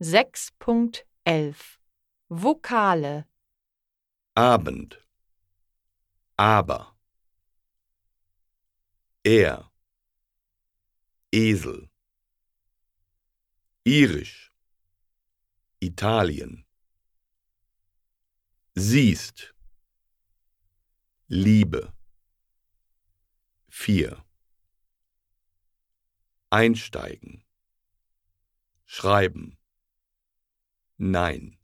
6.11 Vokale. Abend, aber, er, Esel, irisch, Italien, siehst, Liebe, vier, einsteigen, schreiben, nein.